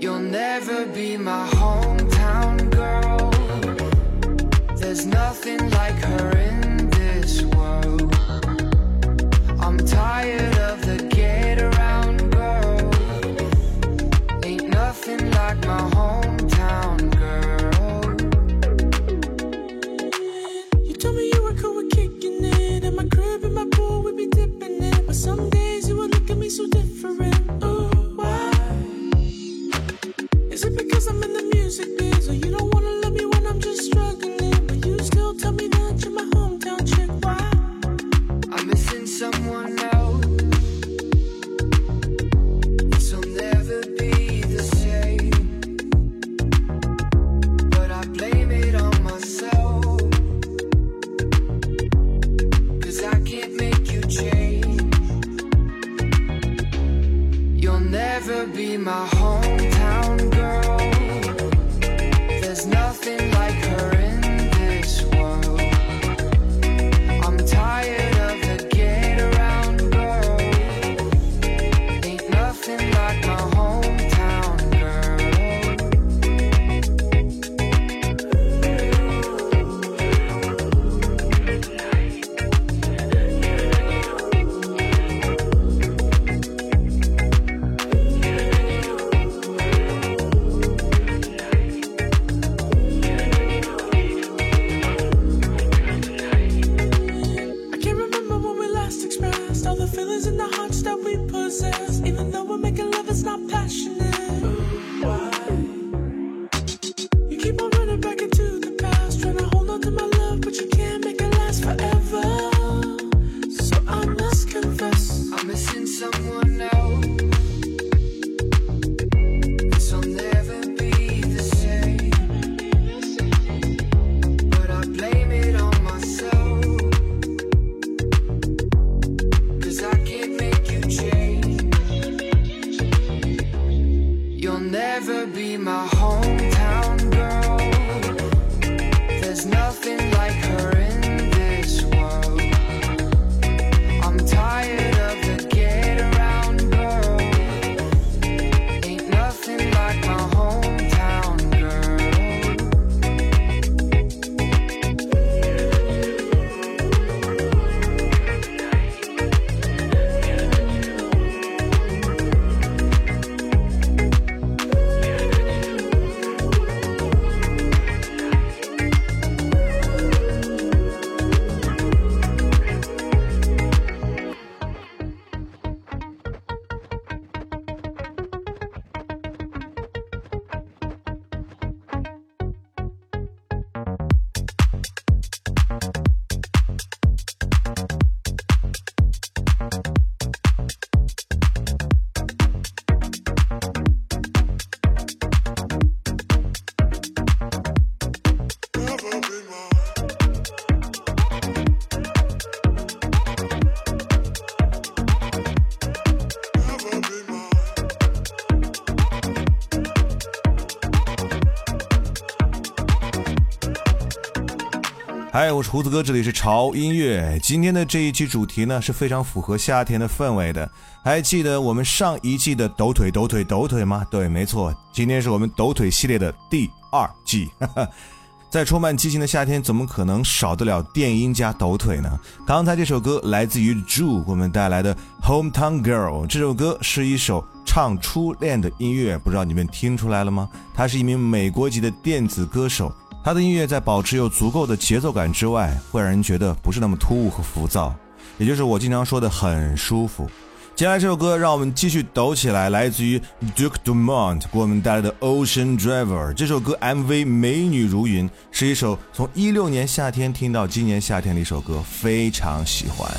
You'll never be my hometown girl. There's nothing like her in this world. I'm tired of. 我是胡子哥，这里是潮音乐。今天的这一期主题呢是非常符合夏天的氛围的。还记得我们上一季的抖腿、抖腿、抖腿吗？对，没错，今天是我们抖腿系列的第二季。在充满激情的夏天，怎么可能少得了电音加抖腿呢？刚才这首歌来自于 Ju，我们带来的《Hometown Girl》。这首歌是一首唱初恋的音乐，不知道你们听出来了吗？他是一名美国籍的电子歌手，他的音乐在保持有足够的节奏感之外，会让人觉得不是那么突兀和浮躁，也就是我经常说的很舒服。接下来这首歌，让我们继续抖起来，来自于 Duke Dumont 给我们带来的《Ocean Driver》。这首歌 MV 美女如云，是一首从一六年夏天听到今年夏天的一首歌，非常喜欢。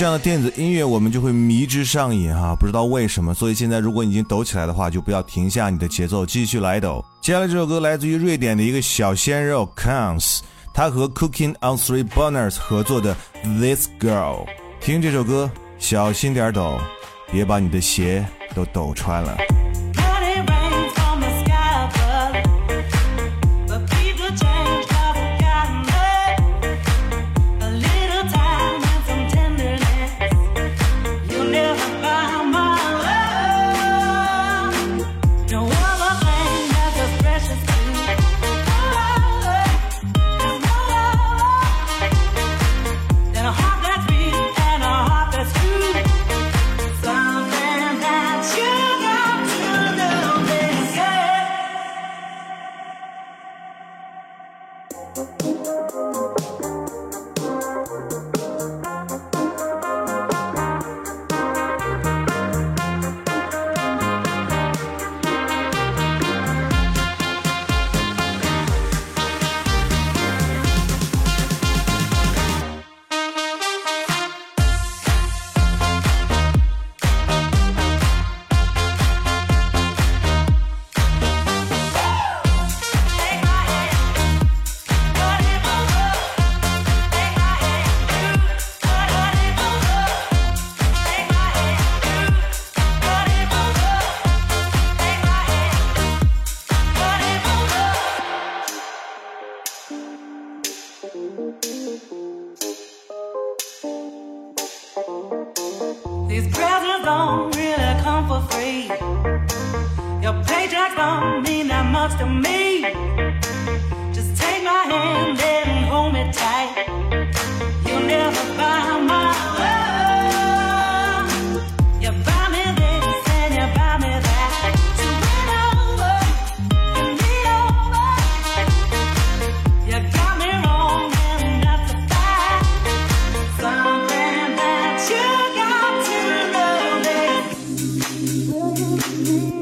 这样的电子音乐，我们就会迷之上瘾哈，不知道为什么。所以现在，如果你已经抖起来的话，就不要停下你的节奏，继续来抖。接下来这首歌来自于瑞典的一个小鲜肉 Kans，他和 Cooking on Three Burners 合作的 This Girl。听这首歌，小心点抖，别把你的鞋都抖穿了。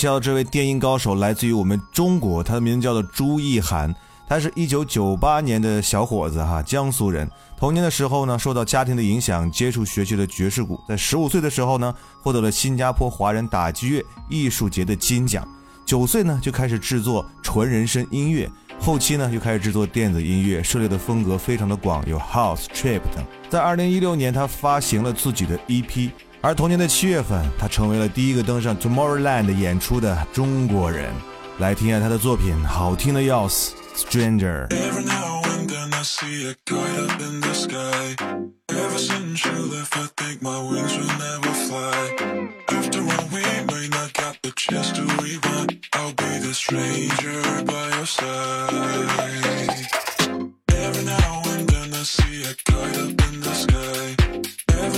介绍这位电音高手，来自于我们中国，他的名字叫做朱意涵。他是一九九八年的小伙子哈，江苏人。童年的时候呢，受到家庭的影响，接触学习了爵士鼓。在十五岁的时候呢，获得了新加坡华人打击乐艺术节的金奖。九岁呢，就开始制作纯人声音乐，后期呢，又开始制作电子音乐，涉猎的风格非常的广，有 house、trip 等。在二零一六年，他发行了自己的 EP。而同年的七月份，他成为了第一个登上 Tomorrowland 演出的中国人。来听一下他的作品，好听的要死，《Stranger》。Every now and then I see a kite up in the sky.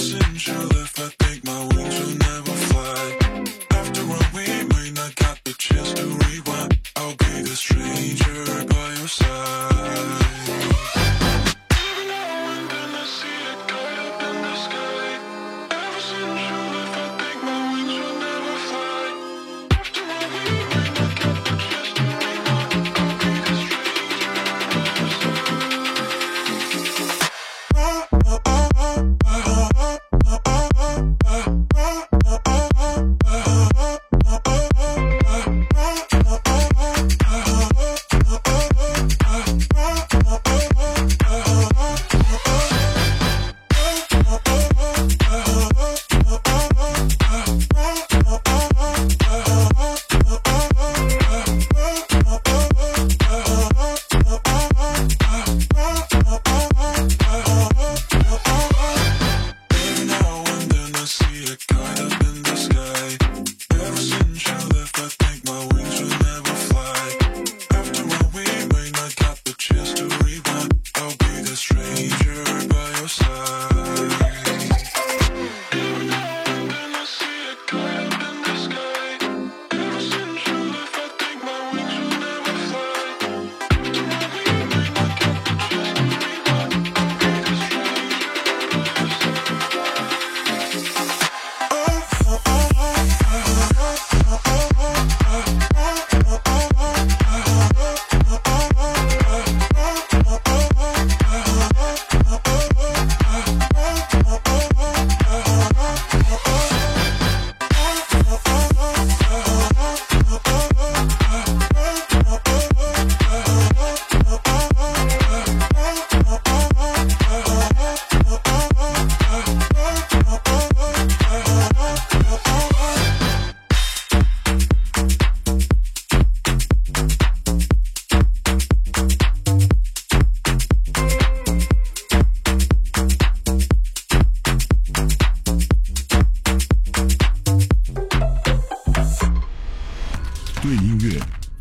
Doesn't your I think my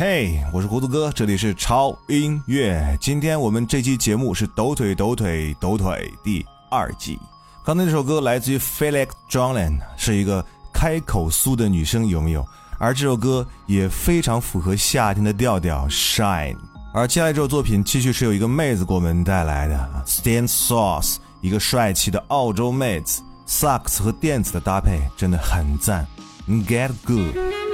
嘿我是胡子哥，这里是超音乐。今天我们这期节目是抖腿抖腿抖腿第二季。刚才这首歌来自于 Felix John，是一个开口酥的女生，有没有？而这首歌也非常符合夏天的调调，Shine。而接下来这首作品继续是由一个妹子给我们带来的，Stand Sauce，一个帅气的澳洲妹子，萨克斯和电子的搭配真的很赞，Get Good。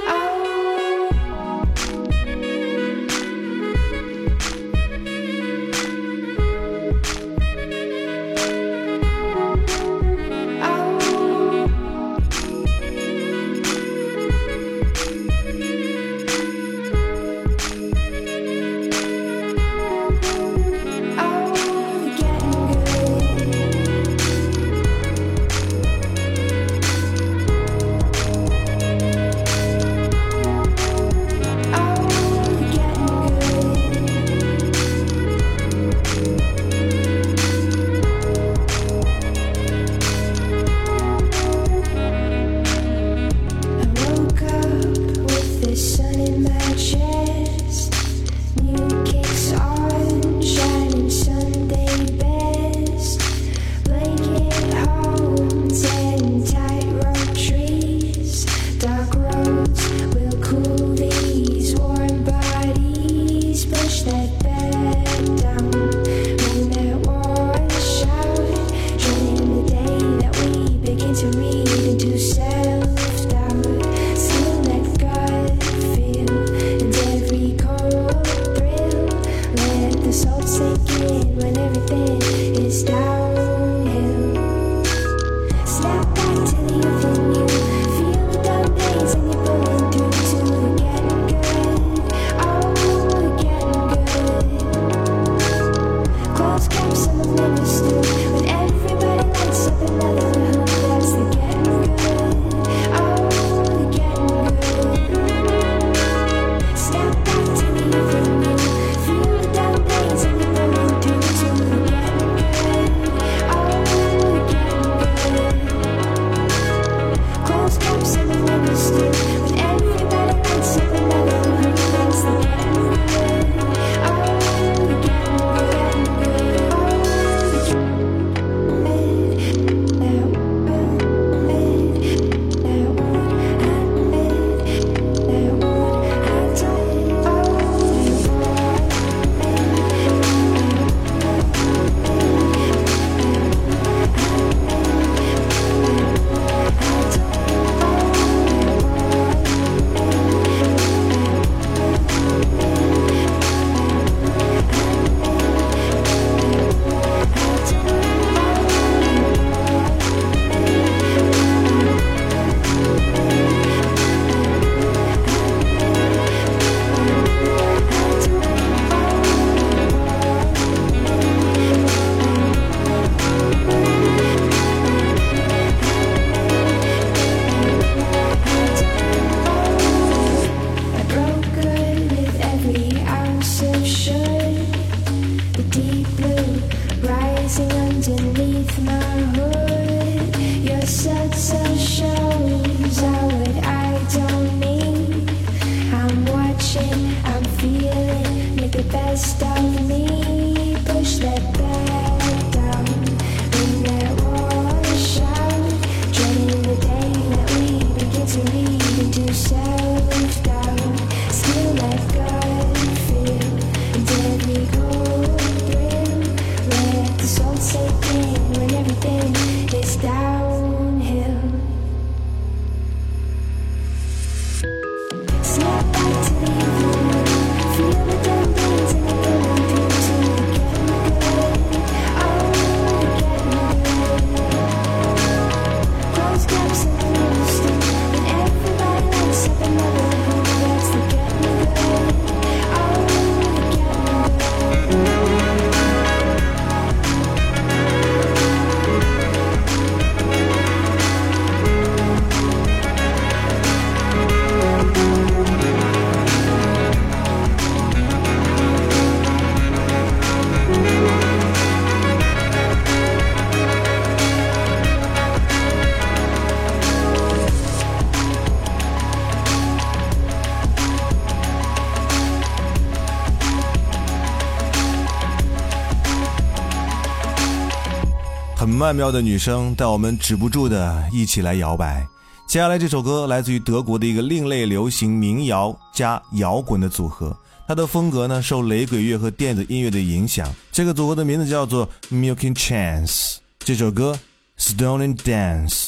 曼妙的女声带我们止不住的一起来摇摆。接下来这首歌来自于德国的一个另类流行民谣加摇滚的组合，它的风格呢受雷鬼乐和电子音乐的影响。这个组合的名字叫做 milking chance，这首歌 stone and dance。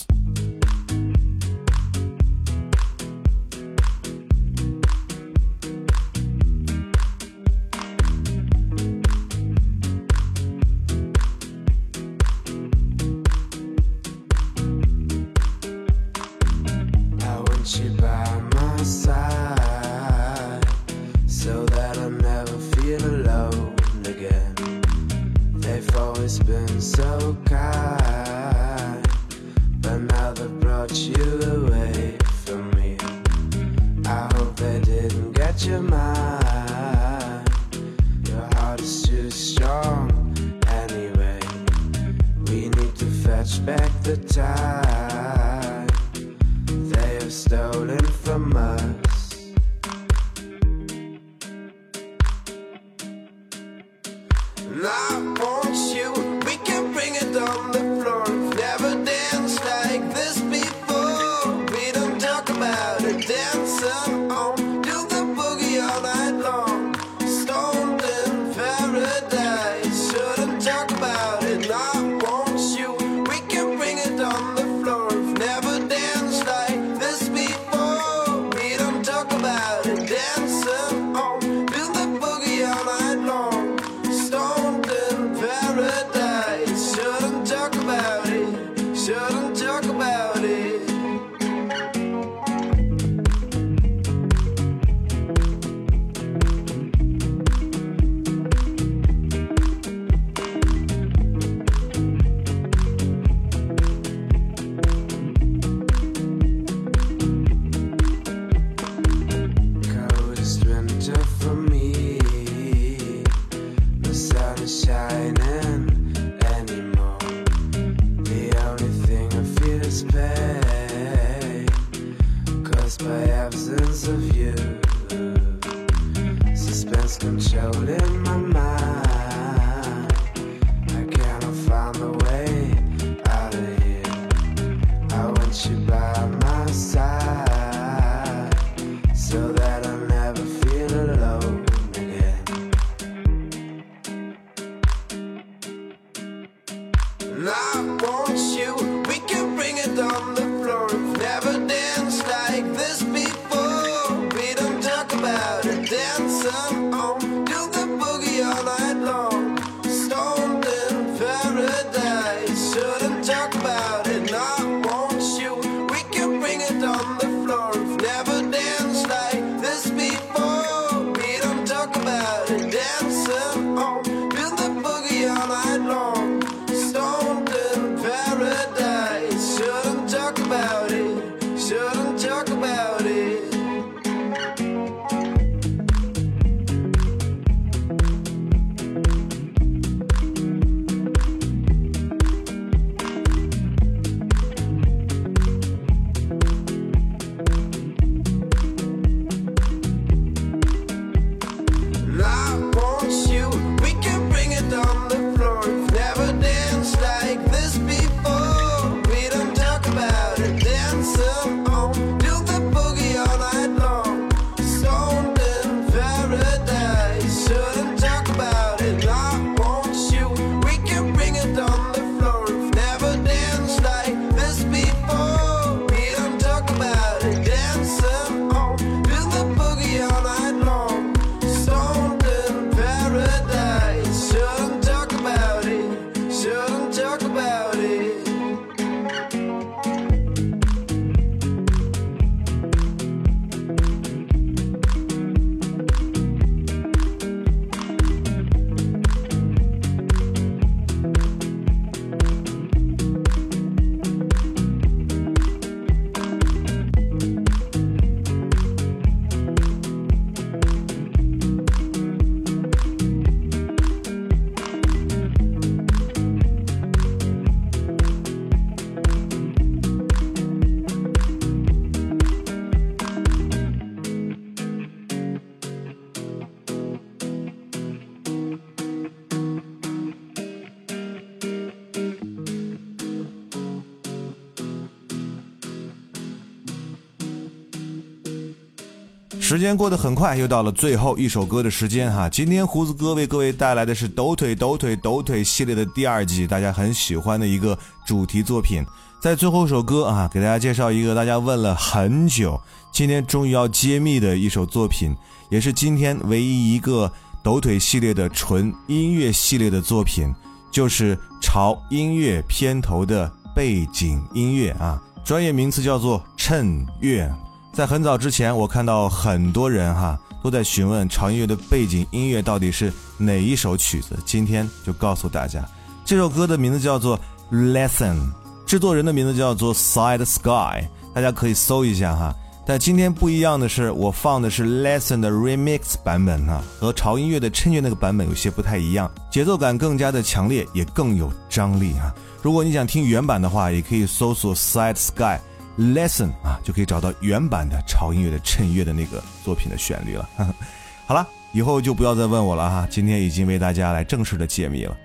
时间过得很快，又到了最后一首歌的时间哈。今天胡子哥为各位带来的是抖腿抖腿抖腿系列的第二季，大家很喜欢的一个主题作品。在最后一首歌啊，给大家介绍一个大家问了很久，今天终于要揭秘的一首作品，也是今天唯一一个抖腿系列的纯音乐系列的作品，就是潮音乐片头的背景音乐啊，专业名词叫做衬乐。在很早之前，我看到很多人哈都在询问潮音乐的背景音乐到底是哪一首曲子。今天就告诉大家，这首歌的名字叫做《Lesson》，制作人的名字叫做 Side Sky，大家可以搜一下哈。但今天不一样的是，我放的是 Lesson 的 Remix 版本啊，和潮音乐的衬乐那个版本有些不太一样，节奏感更加的强烈，也更有张力啊。如果你想听原版的话，也可以搜索 Side Sky。Lesson 啊，就可以找到原版的潮音乐的衬乐的那个作品的旋律了。好了，以后就不要再问我了哈，今天已经为大家来正式的解密了。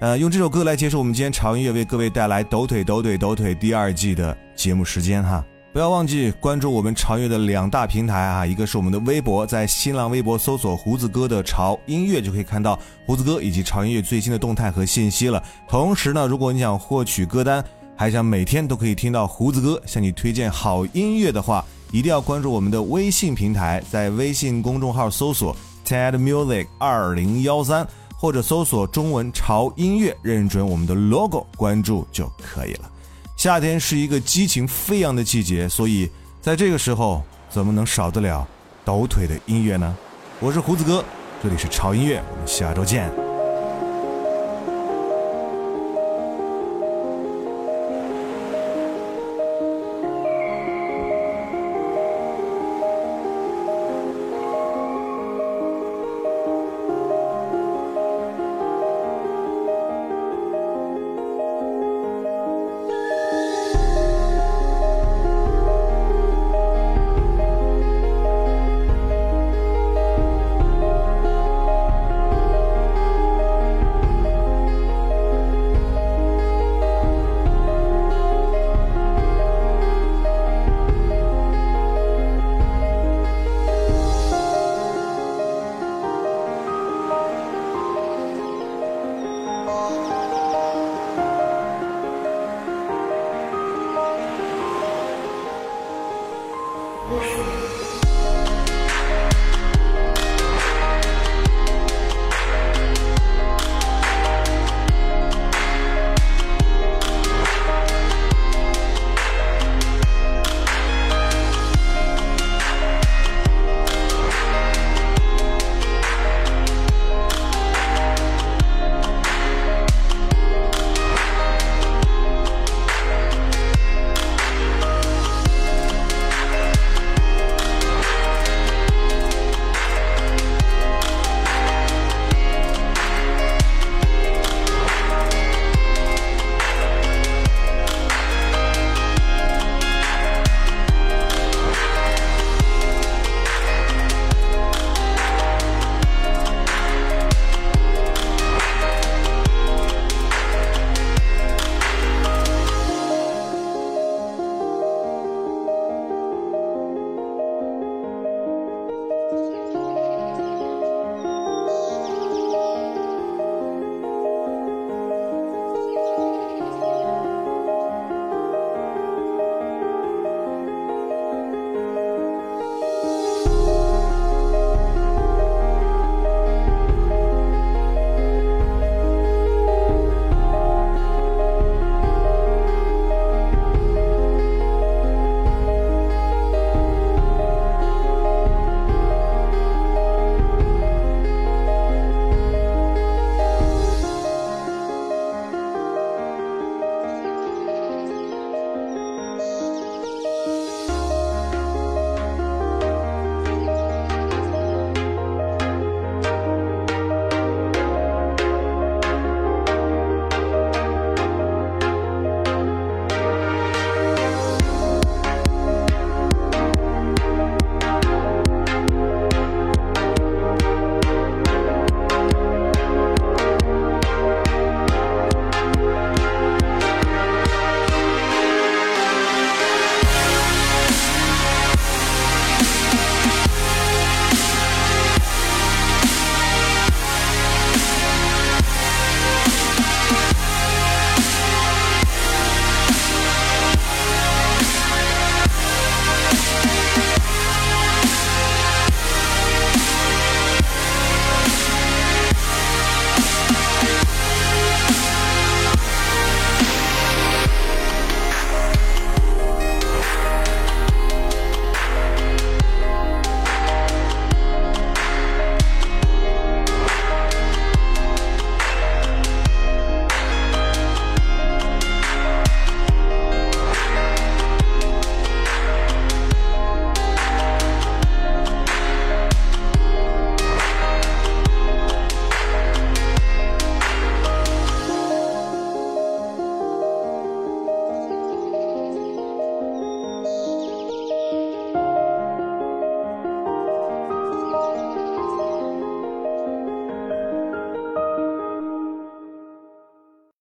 呃，用这首歌来结束我们今天潮音乐为各位带来抖腿抖腿抖腿第二季的节目时间哈。不要忘记关注我们潮音乐的两大平台啊，一个是我们的微博，在新浪微博搜索胡子哥的潮音乐就可以看到胡子哥以及潮音乐最新的动态和信息了。同时呢，如果你想获取歌单。还想每天都可以听到胡子哥向你推荐好音乐的话，一定要关注我们的微信平台，在微信公众号搜索 TED Music 二零幺三，或者搜索中文潮音乐，认准我们的 logo，关注就可以了。夏天是一个激情飞扬的季节，所以在这个时候，怎么能少得了抖腿的音乐呢？我是胡子哥，这里是潮音乐，我们下周见。